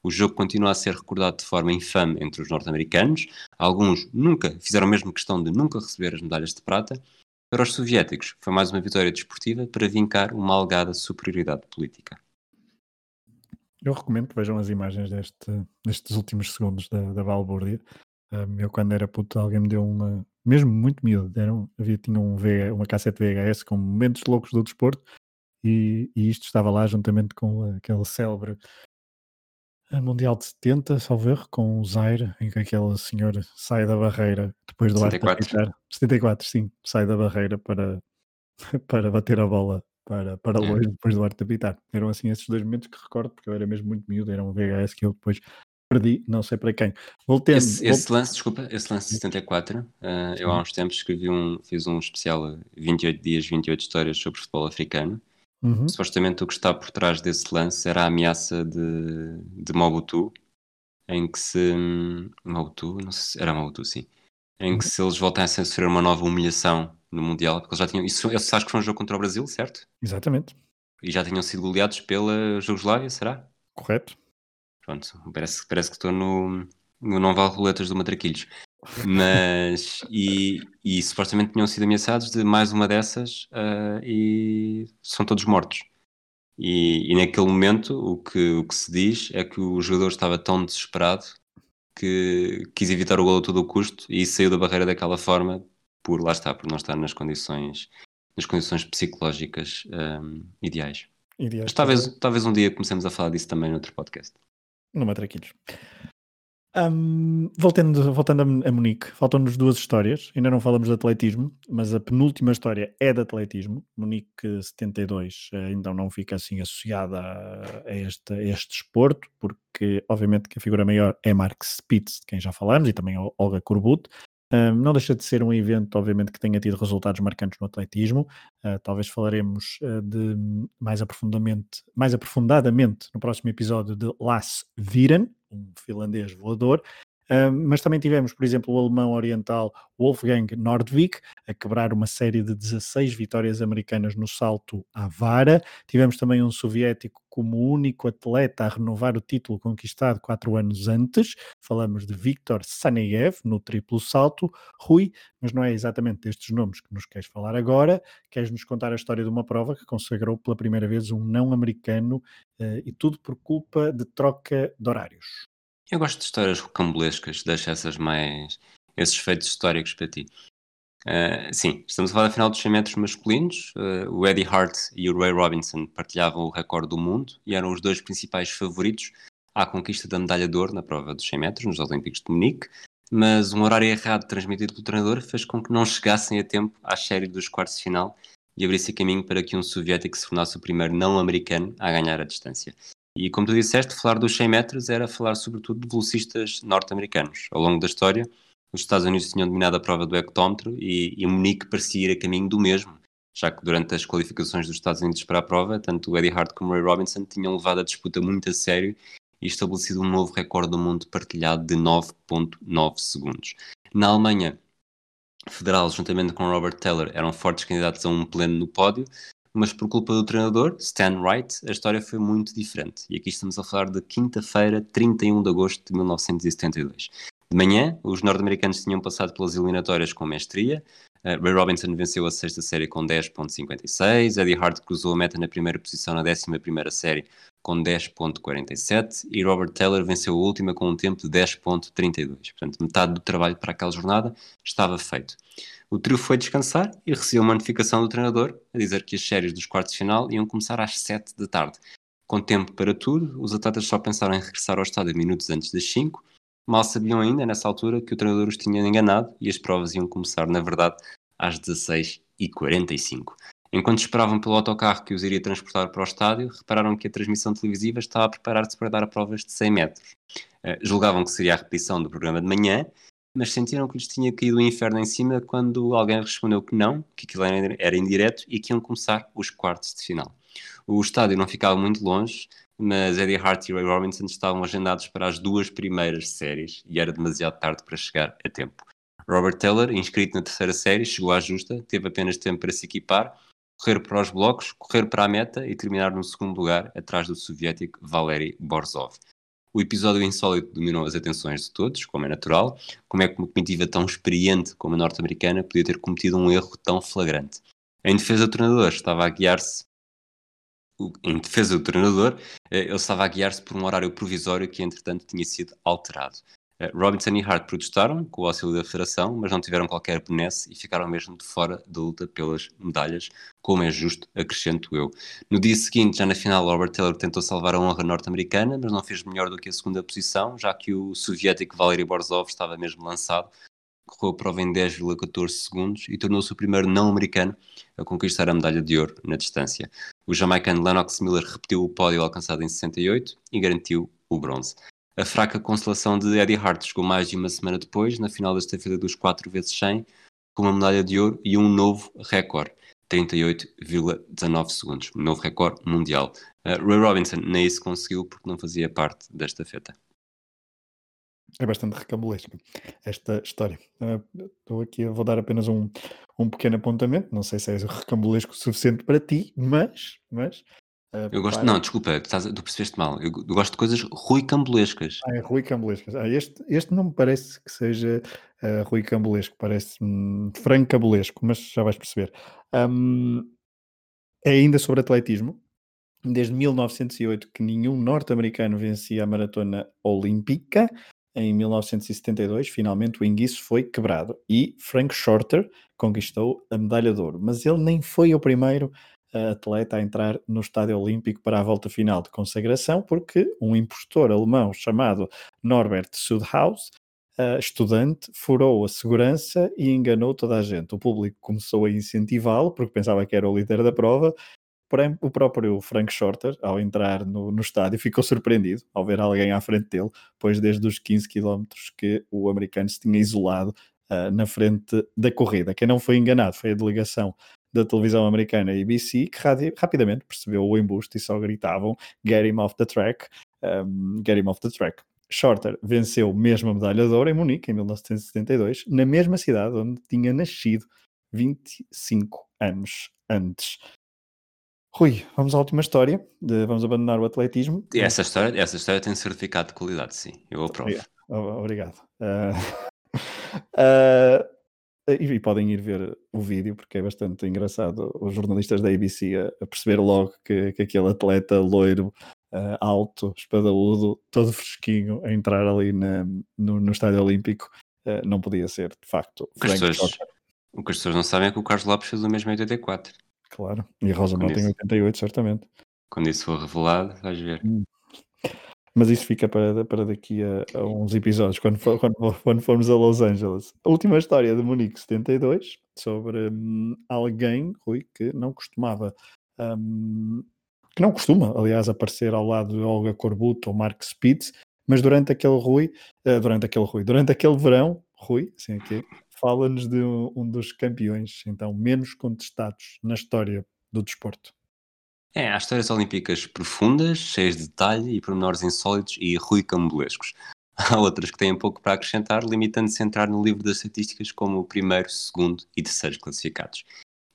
O jogo continua a ser recordado de forma infame entre os norte-americanos. Alguns nunca fizeram mesmo questão de nunca receber as medalhas de prata, para os soviéticos, foi mais uma vitória desportiva para vincar uma alegada superioridade política. Eu recomendo que vejam as imagens deste, destes últimos segundos da, da balbúrdia. Um, eu quando era puto alguém me deu uma, mesmo muito miúdo, deram, havia, tinha um VH, uma cassete VHS com momentos loucos do desporto e, e isto estava lá juntamente com aquele célebre Mundial de 70, salvo erro, com o Zaire, em que aquela senhora sai da barreira depois do 74. apitar. 74, sim, sai da barreira para, para bater a bola para, para é. longe depois do arte apitar. Eram assim esses dois momentos que recordo, porque eu era mesmo muito miúdo, era um VHS que eu depois perdi, não sei para quem. Voltendo, esse, esse lance, desculpa, esse lance de 74, uh, eh, eu há uns tempos escrevi um, fiz um especial 28 dias, 28 histórias sobre futebol africano Uhum. Supostamente o que está por trás desse lance era a ameaça de, de Mobutu, em que se. Mobutu? Não sei se era Mobutu, sim. Em que uhum. se eles voltassem a sofrer uma nova humilhação no Mundial, porque eles já tinham. Isso, isso acho que foi um jogo contra o Brasil, certo? Exatamente. E já tinham sido goleados pela Jugoslávia, será? Correto. Pronto, parece, parece que estou no, no Não Vale Roletas do Matraquilhos. Mas, e, e supostamente tinham sido ameaçados de mais uma dessas uh, e são todos mortos. E, e, naquele momento o que, o que se diz é que o jogador estava tão desesperado que quis evitar o gol a todo o custo e saiu da barreira daquela forma por lá está, por não estar nas condições, nas condições psicológicas um, ideais. ideais. Mas talvez, talvez um dia comecemos a falar disso também no outro podcast. No Matraquilhos. Um, voltando, voltando a, Munique, faltam-nos duas histórias. Ainda não falamos de atletismo, mas a penúltima história é de atletismo. Munique 72 eh, então não fica assim associada a, a, este, a este esporto, porque obviamente que a figura maior é Mark Spitz, de quem já falamos, e também Olga Korbut. Um, não deixa de ser um evento, obviamente, que tenha tido resultados marcantes no atletismo. Uh, talvez falaremos uh, de mais aprofundadamente, mais aprofundadamente no próximo episódio de Las Viren, um finlandês voador, mas também tivemos, por exemplo, o alemão oriental Wolfgang Nordvik a quebrar uma série de 16 vitórias americanas no salto à vara. Tivemos também um soviético como único atleta a renovar o título conquistado quatro anos antes. Falamos de Viktor Saneyev no triplo salto. Rui, mas não é exatamente destes nomes que nos queres falar agora. Queres nos contar a história de uma prova que consagrou pela primeira vez um não americano uh, e tudo por culpa de troca de horários. Eu gosto de histórias rocambolescas, deixa essas mais. esses feitos históricos para ti. Uh, sim, estamos a falar da final dos 100 metros masculinos. Uh, o Eddie Hart e o Ray Robinson partilhavam o recorde do mundo e eram os dois principais favoritos à conquista da medalha de ouro na prova dos 100 metros, nos Olímpicos de Munique. Mas um horário errado transmitido pelo treinador fez com que não chegassem a tempo à série dos quartos de final e abrisse caminho para que um soviético se tornasse o primeiro não-americano a ganhar a distância. E como tu disseste, falar dos 100 metros era falar sobretudo de velocistas norte-americanos. Ao longo da história, os Estados Unidos tinham dominado a prova do hectómetro e, e Munique parecia ir a caminho do mesmo, já que durante as qualificações dos Estados Unidos para a prova, tanto Eddie Hart como Ray Robinson tinham levado a disputa muito a sério e estabelecido um novo recorde do mundo partilhado de 9.9 segundos. Na Alemanha, Federal, juntamente com Robert Taylor, eram fortes candidatos a um pleno no pódio, mas por culpa do treinador, Stan Wright, a história foi muito diferente. E aqui estamos a falar de quinta-feira, 31 de agosto de 1972. De manhã, os norte-americanos tinham passado pelas eliminatórias com mestria. Uh, Ray Robinson venceu a sexta série com 10.56, Eddie Hart cruzou a meta na primeira posição na décima primeira série com 10.47 e Robert Taylor venceu a última com um tempo de 10.32. Portanto, metade do trabalho para aquela jornada estava feito. O trio foi descansar e recebeu uma notificação do treinador a dizer que as séries dos quartos de final iam começar às 7 da tarde. Com tempo para tudo, os atletas só pensaram em regressar ao estádio minutos antes das 5. Mal sabiam ainda, nessa altura, que o treinador os tinha enganado e as provas iam começar, na verdade, às 16h45. Enquanto esperavam pelo autocarro que os iria transportar para o estádio, repararam que a transmissão televisiva estava a preparar-se para dar a provas de 100 metros. Uh, julgavam que seria a repetição do programa de manhã mas sentiram que lhes tinha caído o inferno em cima quando alguém respondeu que não, que aquilo era indireto e que iam começar os quartos de final. O estádio não ficava muito longe, mas Eddie Hart e Ray Robinson estavam agendados para as duas primeiras séries e era demasiado tarde para chegar a tempo. Robert Taylor, inscrito na terceira série, chegou à justa, teve apenas tempo para se equipar, correr para os blocos, correr para a meta e terminar no segundo lugar, atrás do soviético Valery Borzov. O episódio insólito dominou as atenções de todos, como é natural. Como é que uma comitiva tão experiente como a norte-americana podia ter cometido um erro tão flagrante? Em defesa do treinador, estava a guiar-se. Em defesa do treinador, eh, ele estava a guiar-se por um horário provisório que, entretanto, tinha sido alterado. Eh, Robinson e Hart protestaram com o auxílio da Federação, mas não tiveram qualquer benesse e ficaram mesmo de fora da luta pelas medalhas, como é justo, acrescento eu. No dia seguinte, já na final, Robert Taylor tentou salvar a honra norte-americana, mas não fez melhor do que a segunda posição, já que o soviético Valery Borzov estava mesmo lançado, correu a prova em 10,14 segundos e tornou-se o primeiro não-americano a conquistar a medalha de ouro na distância. O jamaicano Lennox Miller repetiu o pódio alcançado em 68 e garantiu o bronze. A fraca consolação de Eddie Hart chegou mais de uma semana depois, na final desta feira dos 4 vezes 100, com uma medalha de ouro e um novo recorde, 38,19 segundos, um novo recorde mundial. Uh, Ray Robinson nem isso conseguiu porque não fazia parte desta feta. É bastante recambulesco esta história. Uh, estou aqui, vou dar apenas um, um pequeno apontamento. Não sei se é recambulesco o suficiente para ti, mas, mas Uh, eu gosto, para... não, desculpa, tu, estás, tu percebeste mal. Eu, eu, gosto de coisas Rui Cambulescas. Ah, é Rui Cambulescas. Ah, este, este não me parece que seja uh, Rui Cambulesco, parece um, Franco Cambulesco, mas já vais perceber. Um, é ainda sobre atletismo. Desde 1908 que nenhum norte-americano vencia a maratona olímpica. Em 1972, finalmente o enguiço foi quebrado e Frank Shorter conquistou a medalha de ouro. Mas ele nem foi o primeiro atleta a entrar no Estádio Olímpico para a volta final de consagração, porque um impostor alemão chamado Norbert Sudhaus, estudante, furou a segurança e enganou toda a gente. O público começou a incentivá-lo, porque pensava que era o líder da prova, porém o próprio Frank Shorter, ao entrar no, no estádio, ficou surpreendido ao ver alguém à frente dele, pois desde os 15 km que o americano se tinha isolado uh, na frente da corrida. Quem não foi enganado foi a delegação da televisão americana ABC, que rapidamente percebeu o embuste e só gritavam Get him off the track, um, get him off the track. Shorter venceu mesmo a medalha de ouro em Munique em 1972, na mesma cidade onde tinha nascido 25 anos antes. Rui, vamos à última história. De, vamos abandonar o atletismo. E essa história, essa história tem certificado de qualidade, sim. Eu aprovo. Obrigado. Obrigado. Uh, uh, E, e, podem ir ver o vídeo porque é bastante engraçado os jornalistas da ABC a, a perceber logo que, que aquele atleta loiro, uh, alto, espadaúdo, todo fresquinho a entrar ali na, no, no estádio olímpico uh, não podia ser de facto o que, pessoas, o que as pessoas não sabem é que o Carlos Lopes fez o mesmo em 84 claro, e a Rosa Mota em 88 certamente. Quando isso for revelado vais ver. Hum. Mas isso fica para, para daqui a, a uns episódios, quando, for, quando, quando formos a Los Angeles. A última história de Munique 72, sobre um, alguém, Rui, que não costumava, um, que não costuma, aliás, aparecer ao lado de Olga Corbuto ou Mark Spitz, mas durante aquele Rui, uh, durante aquele Rui, durante aquele verão, Rui, assim aqui, fala-nos de um, um dos campeões, então, menos contestados na história do desporto. É, há histórias olímpicas profundas, cheias de detalhe e pormenores insólitos e ruicambulescos. Há outras que têm pouco para acrescentar, limitando-se a entrar no livro das estatísticas como o primeiro, segundo e terceiro classificados.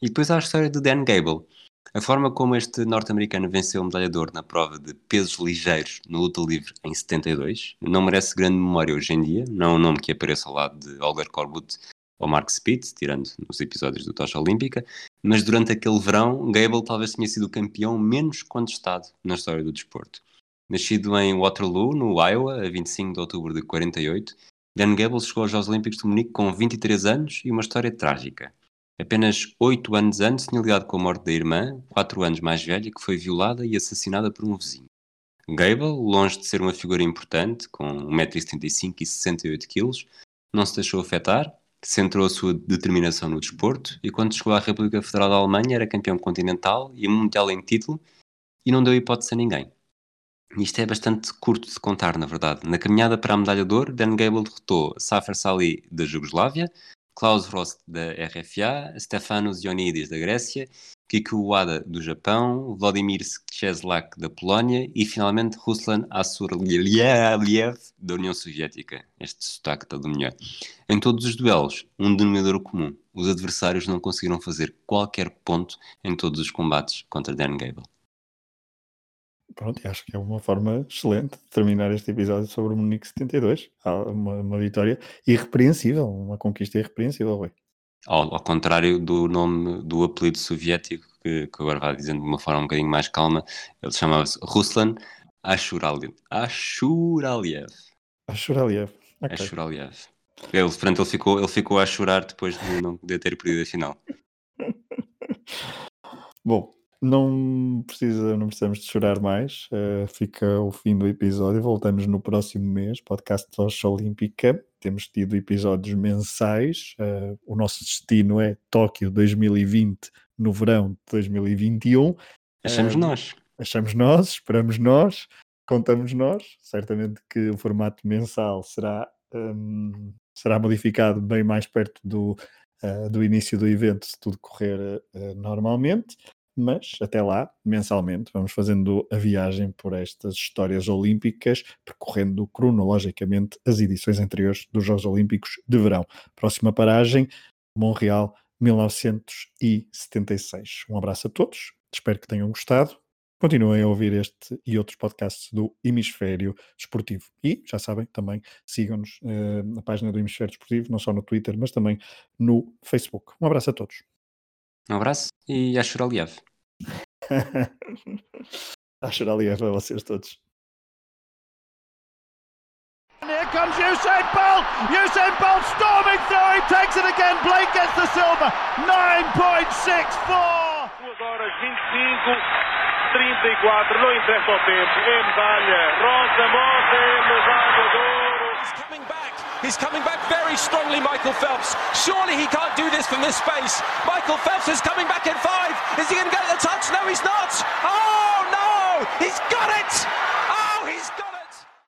E depois há a história de Dan Gable. A forma como este norte-americano venceu o medalhador na prova de pesos ligeiros no luta livre em 72 não merece grande memória hoje em dia, não é um nome que apareça ao lado de Holger Korbut ou Mark Spitz, tirando nos episódios do Tocha Olímpica, mas durante aquele verão, Gable talvez tenha sido o campeão menos contestado na história do desporto. Nascido em Waterloo, no Iowa, a 25 de outubro de 48, Dan Gable chegou aos Jogos Olímpicos de Munique com 23 anos e uma história trágica. Apenas oito anos antes tinha ligado com a morte da irmã, quatro anos mais velha, que foi violada e assassinada por um vizinho. Gable, longe de ser uma figura importante, com 1,75m e 68kg, não se deixou afetar centrou a sua determinação no desporto e quando chegou à República Federal da Alemanha era campeão continental e mundial em título e não deu hipótese a ninguém. Isto é bastante curto de contar, na verdade. Na caminhada para a medalha de ouro, Dan Gable derrotou Safer Sali da Jugoslávia, Klaus Rost da RFA, Stefanos Ioannidis da Grécia, Kiko Wada do Japão, Vladimir Czeslak da Polónia e finalmente Ruslan Assurliev da União Soviética. Este sotaque todo melhor. Em todos os duelos, um denominador comum. Os adversários não conseguiram fazer qualquer ponto em todos os combates contra Dan Gable. Pronto, acho que é uma forma excelente de terminar este episódio sobre o Munique 72. Uma, uma vitória irrepreensível, uma conquista irrepreensível, Rui. Ao, ao, contrário do nome, do apelido soviético, que, que, agora vai dizendo de uma forma um bocadinho mais calma, ele chamava-se Ruslan Ashuraliev. Ashuraliev. Ashuraliev. Chorar aliás. Ele, portanto, ele ficou, ele ficou a chorar depois de não de ter perdido a final. Bom, não, precisa, não precisamos de chorar mais. Uh, fica o fim do episódio. Voltamos no próximo mês. Podcast Tocha Olímpica. Temos tido episódios mensais. Uh, o nosso destino é Tóquio 2020 no verão de 2021. Achamos uh, nós. Achamos nós, esperamos nós, contamos nós. Certamente que o formato mensal será, um, será modificado bem mais perto do, do início do evento, se tudo correr normalmente. Mas até lá, mensalmente, vamos fazendo a viagem por estas histórias olímpicas, percorrendo cronologicamente as edições anteriores dos Jogos Olímpicos de Verão. Próxima paragem, Montreal, 1976. Um abraço a todos, espero que tenham gostado. Continuem a ouvir este e outros podcasts do Hemisfério Desportivo. E, já sabem, também sigam-nos uh, na página do Hemisfério Desportivo, não só no Twitter, mas também no Facebook. Um abraço a todos. Um abraço e a Choraliev. a Choraliev a vocês todos. Here comes Usain Bolt. Usain Bolt storming through. He takes it again. Blake gets the silver. 9.64. 2 horas 25, 34. Não interessa o tempo. É medalha. Rosa Mota é medalha de ouro. He's coming back. He's coming back very strongly, Michael Phelps. Surely he can't do this from this space. Michael Phelps is coming back in five. Is he going to get the touch? No, he's not. Oh, no. He's got it. Oh,